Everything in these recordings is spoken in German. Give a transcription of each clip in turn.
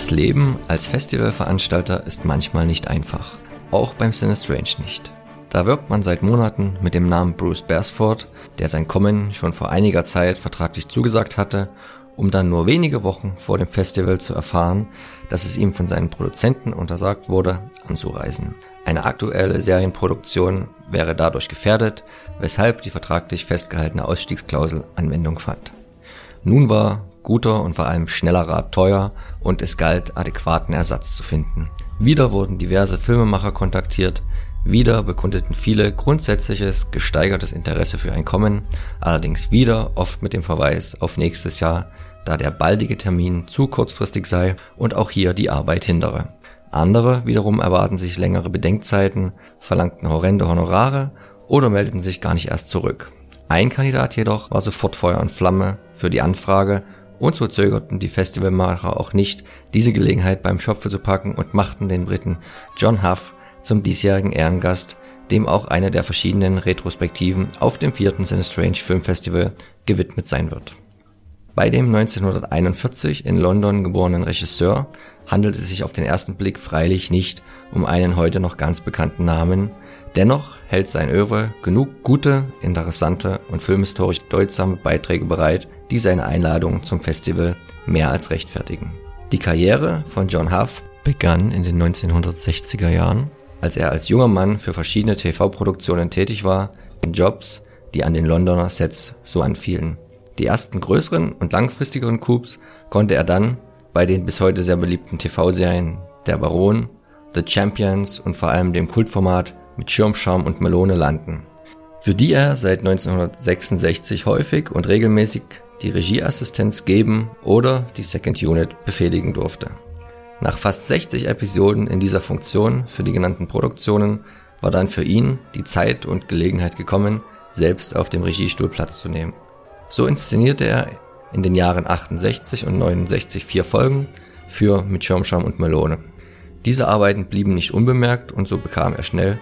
Das Leben als Festivalveranstalter ist manchmal nicht einfach. Auch beim Strange nicht. Da wirbt man seit Monaten mit dem Namen Bruce Beresford, der sein Kommen schon vor einiger Zeit vertraglich zugesagt hatte, um dann nur wenige Wochen vor dem Festival zu erfahren, dass es ihm von seinen Produzenten untersagt wurde, anzureisen. Eine aktuelle Serienproduktion wäre dadurch gefährdet, weshalb die vertraglich festgehaltene Ausstiegsklausel Anwendung fand. Nun war guter und vor allem schneller Rat teuer und es galt, adäquaten Ersatz zu finden. Wieder wurden diverse Filmemacher kontaktiert, wieder bekundeten viele grundsätzliches gesteigertes Interesse für ein Kommen, allerdings wieder oft mit dem Verweis auf nächstes Jahr, da der baldige Termin zu kurzfristig sei und auch hier die Arbeit hindere. Andere wiederum erwarten sich längere Bedenkzeiten, verlangten horrende Honorare oder meldeten sich gar nicht erst zurück. Ein Kandidat jedoch war sofort Feuer und Flamme für die Anfrage und so zögerten die Festivalmacher auch nicht, diese Gelegenheit beim Schopfe zu packen und machten den Briten John Huff zum diesjährigen Ehrengast, dem auch eine der verschiedenen Retrospektiven auf dem vierten Strange Film Festival gewidmet sein wird. Bei dem 1941 in London geborenen Regisseur handelt es sich auf den ersten Blick freilich nicht um einen heute noch ganz bekannten Namen, dennoch hält sein Oeuvre genug gute, interessante und filmhistorisch bedeutsame Beiträge bereit, die seine Einladung zum Festival mehr als rechtfertigen. Die Karriere von John Huff begann in den 1960er Jahren, als er als junger Mann für verschiedene TV-Produktionen tätig war, in Jobs, die an den Londoner Sets so anfielen. Die ersten größeren und langfristigeren Coups konnte er dann bei den bis heute sehr beliebten TV-Serien Der Baron, The Champions und vor allem dem Kultformat mit Schirmscham und Melone landen, für die er seit 1966 häufig und regelmäßig die Regieassistenz geben oder die Second Unit befehligen durfte. Nach fast 60 Episoden in dieser Funktion für die genannten Produktionen war dann für ihn die Zeit und Gelegenheit gekommen, selbst auf dem Regiestuhl Platz zu nehmen. So inszenierte er in den Jahren 68 und 69 vier Folgen für Mit Schirmscham und Melone. Diese Arbeiten blieben nicht unbemerkt und so bekam er schnell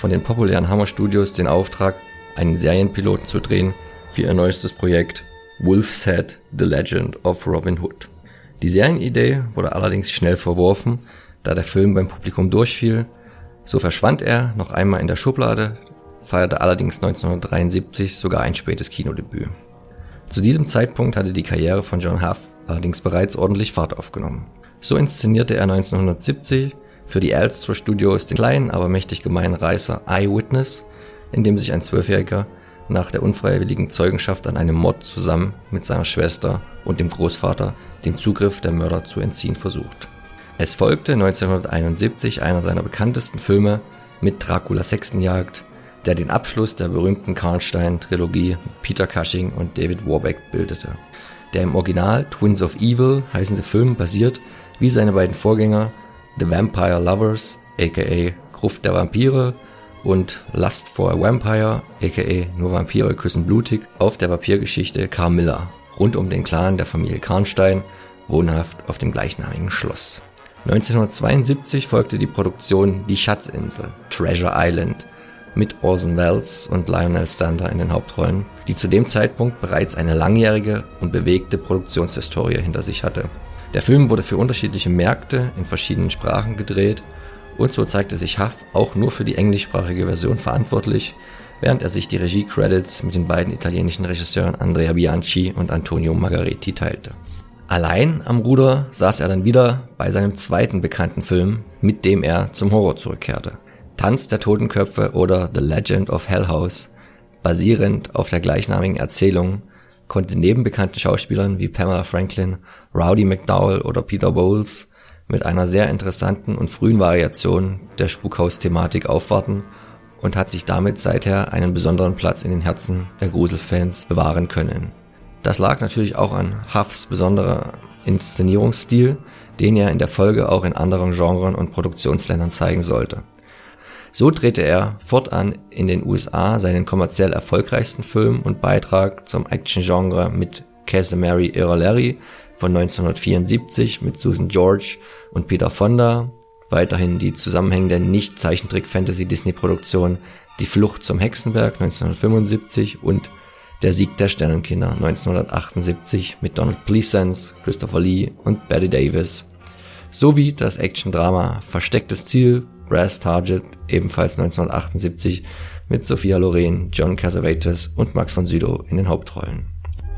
von den populären Hammer Studios den Auftrag, einen Serienpiloten zu drehen für ihr neuestes Projekt Wolf Said The Legend of Robin Hood. Die Serienidee wurde allerdings schnell verworfen, da der Film beim Publikum durchfiel. So verschwand er noch einmal in der Schublade, feierte allerdings 1973 sogar ein spätes Kinodebüt. Zu diesem Zeitpunkt hatte die Karriere von John Huff allerdings bereits ordentlich Fahrt aufgenommen. So inszenierte er 1970 für die Elster Studios den kleinen, aber mächtig gemeinen Reißer Eyewitness, in dem sich ein Zwölfjähriger nach der unfreiwilligen Zeugenschaft an einem Mord zusammen mit seiner Schwester und dem Großvater dem Zugriff der Mörder zu entziehen versucht. Es folgte 1971 einer seiner bekanntesten Filme mit Draculas Hexenjagd, der den Abschluss der berühmten Karnstein-Trilogie Peter Cushing und David Warbeck bildete. Der im Original Twins of Evil heißende Film basiert, wie seine beiden Vorgänger The Vampire Lovers aka Gruft der Vampire und Lust for a Vampire, aka Nur Vampire küssen blutig, auf der Papiergeschichte Carmilla, rund um den Clan der Familie Karnstein, wohnhaft auf dem gleichnamigen Schloss. 1972 folgte die Produktion Die Schatzinsel, Treasure Island, mit Orson Welles und Lionel Stander in den Hauptrollen, die zu dem Zeitpunkt bereits eine langjährige und bewegte Produktionshistorie hinter sich hatte. Der Film wurde für unterschiedliche Märkte in verschiedenen Sprachen gedreht und so zeigte sich Huff auch nur für die englischsprachige Version verantwortlich, während er sich die Regie-Credits mit den beiden italienischen Regisseuren Andrea Bianchi und Antonio Margaretti teilte. Allein am Ruder saß er dann wieder bei seinem zweiten bekannten Film, mit dem er zum Horror zurückkehrte. Tanz der Totenköpfe oder The Legend of Hell House, basierend auf der gleichnamigen Erzählung, konnte neben bekannten Schauspielern wie Pamela Franklin, Rowdy McDowell oder Peter Bowles mit einer sehr interessanten und frühen Variation der Spukhaus-Thematik aufwarten und hat sich damit seither einen besonderen Platz in den Herzen der Gruselfans bewahren können. Das lag natürlich auch an Huffs besonderer Inszenierungsstil, den er in der Folge auch in anderen Genren und Produktionsländern zeigen sollte. So drehte er fortan in den USA seinen kommerziell erfolgreichsten Film und Beitrag zum Action-Genre mit Casimary Irreleri von 1974 mit Susan George und Peter Fonda, weiterhin die zusammenhängende Nicht-Zeichentrick-Fantasy-Disney-Produktion Die Flucht zum Hexenberg 1975 und Der Sieg der Sternenkinder 1978 mit Donald Pleasence, Christopher Lee und Betty Davis. sowie das Action-Drama Verstecktes Ziel, Brass Target, ebenfalls 1978 mit Sophia Loren, John Cassavetes und Max von Sydow in den Hauptrollen.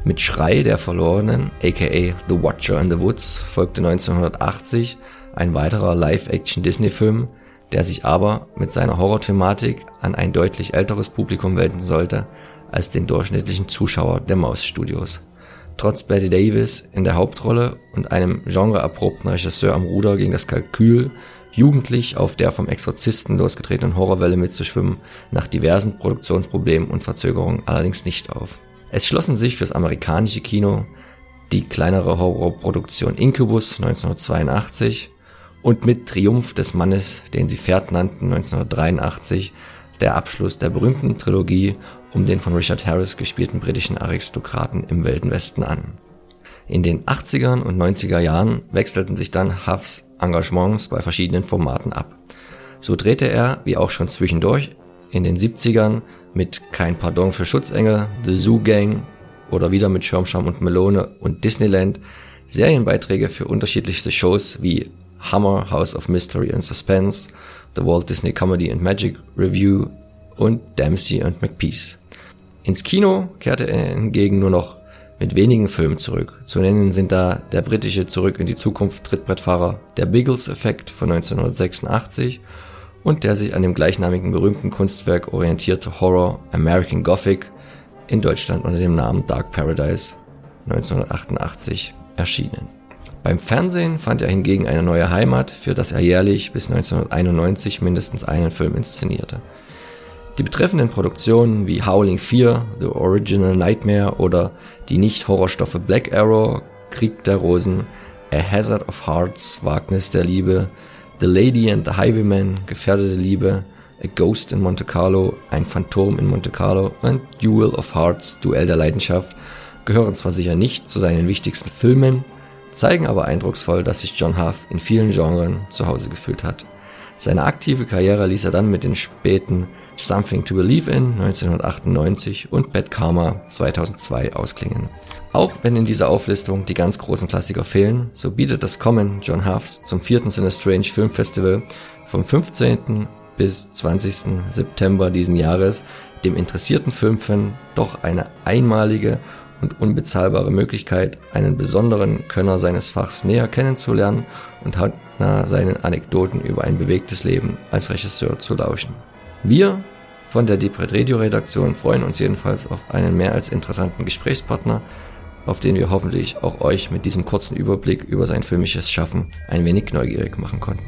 Mit Schrei der Verlorenen, aka The Watcher in the Woods, folgte 1980 ein weiterer Live-Action-Disney-Film, der sich aber mit seiner Horror-Thematik an ein deutlich älteres Publikum wenden sollte als den durchschnittlichen Zuschauer der Maus-Studios. Trotz Betty Davis in der Hauptrolle und einem genreerprobten Regisseur am Ruder ging das Kalkül, jugendlich auf der vom Exorzisten losgetretenen Horrorwelle mitzuschwimmen, nach diversen Produktionsproblemen und Verzögerungen allerdings nicht auf. Es schlossen sich fürs amerikanische Kino die kleinere Horrorproduktion Incubus 1982 und mit Triumph des Mannes, den sie Pferd nannten 1983, der Abschluss der berühmten Trilogie um den von Richard Harris gespielten britischen Aristokraten im Wilden Westen an. In den 80ern und 90er Jahren wechselten sich dann Huffs Engagements bei verschiedenen Formaten ab. So drehte er, wie auch schon zwischendurch, in den 70ern mit Kein Pardon für Schutzengel, The Zoo Gang oder wieder mit Schirmscham und Melone und Disneyland Serienbeiträge für unterschiedlichste Shows wie Hammer, House of Mystery and Suspense, The Walt Disney Comedy and Magic Review und Dempsey and McPeace. Ins Kino kehrte er hingegen nur noch mit wenigen Filmen zurück. Zu nennen sind da der britische Zurück in die Zukunft Trittbrettfahrer Der Biggles-Effekt von 1986 und der sich an dem gleichnamigen berühmten Kunstwerk orientierte Horror American Gothic in Deutschland unter dem Namen Dark Paradise 1988 erschienen. Beim Fernsehen fand er hingegen eine neue Heimat, für das er jährlich bis 1991 mindestens einen Film inszenierte. Die betreffenden Produktionen wie Howling 4, The Original Nightmare oder die Nicht-Horrorstoffe Black Arrow, Krieg der Rosen, A Hazard of Hearts, Wagnis der Liebe, The Lady and the Highwayman, Gefährdete Liebe, A Ghost in Monte Carlo, Ein Phantom in Monte Carlo und Duel of Hearts, Duell der Leidenschaft gehören zwar sicher nicht zu seinen wichtigsten Filmen, zeigen aber eindrucksvoll, dass sich John Huff in vielen Genren zu Hause gefühlt hat. Seine aktive Karriere ließ er dann mit den späten Something to Believe in 1998 und Bad Karma 2002 ausklingen. Auch wenn in dieser Auflistung die ganz großen Klassiker fehlen, so bietet das Kommen John Huffs zum vierten Strange Film Festival vom 15. bis 20. September diesen Jahres dem interessierten Filmfan doch eine einmalige und unbezahlbare Möglichkeit, einen besonderen Könner seines Fachs näher kennenzulernen und hautnah seinen Anekdoten über ein bewegtes Leben als Regisseur zu lauschen. Wir von der Depret Radio Redaktion freuen uns jedenfalls auf einen mehr als interessanten Gesprächspartner, auf den wir hoffentlich auch euch mit diesem kurzen Überblick über sein filmisches Schaffen ein wenig neugierig machen konnten.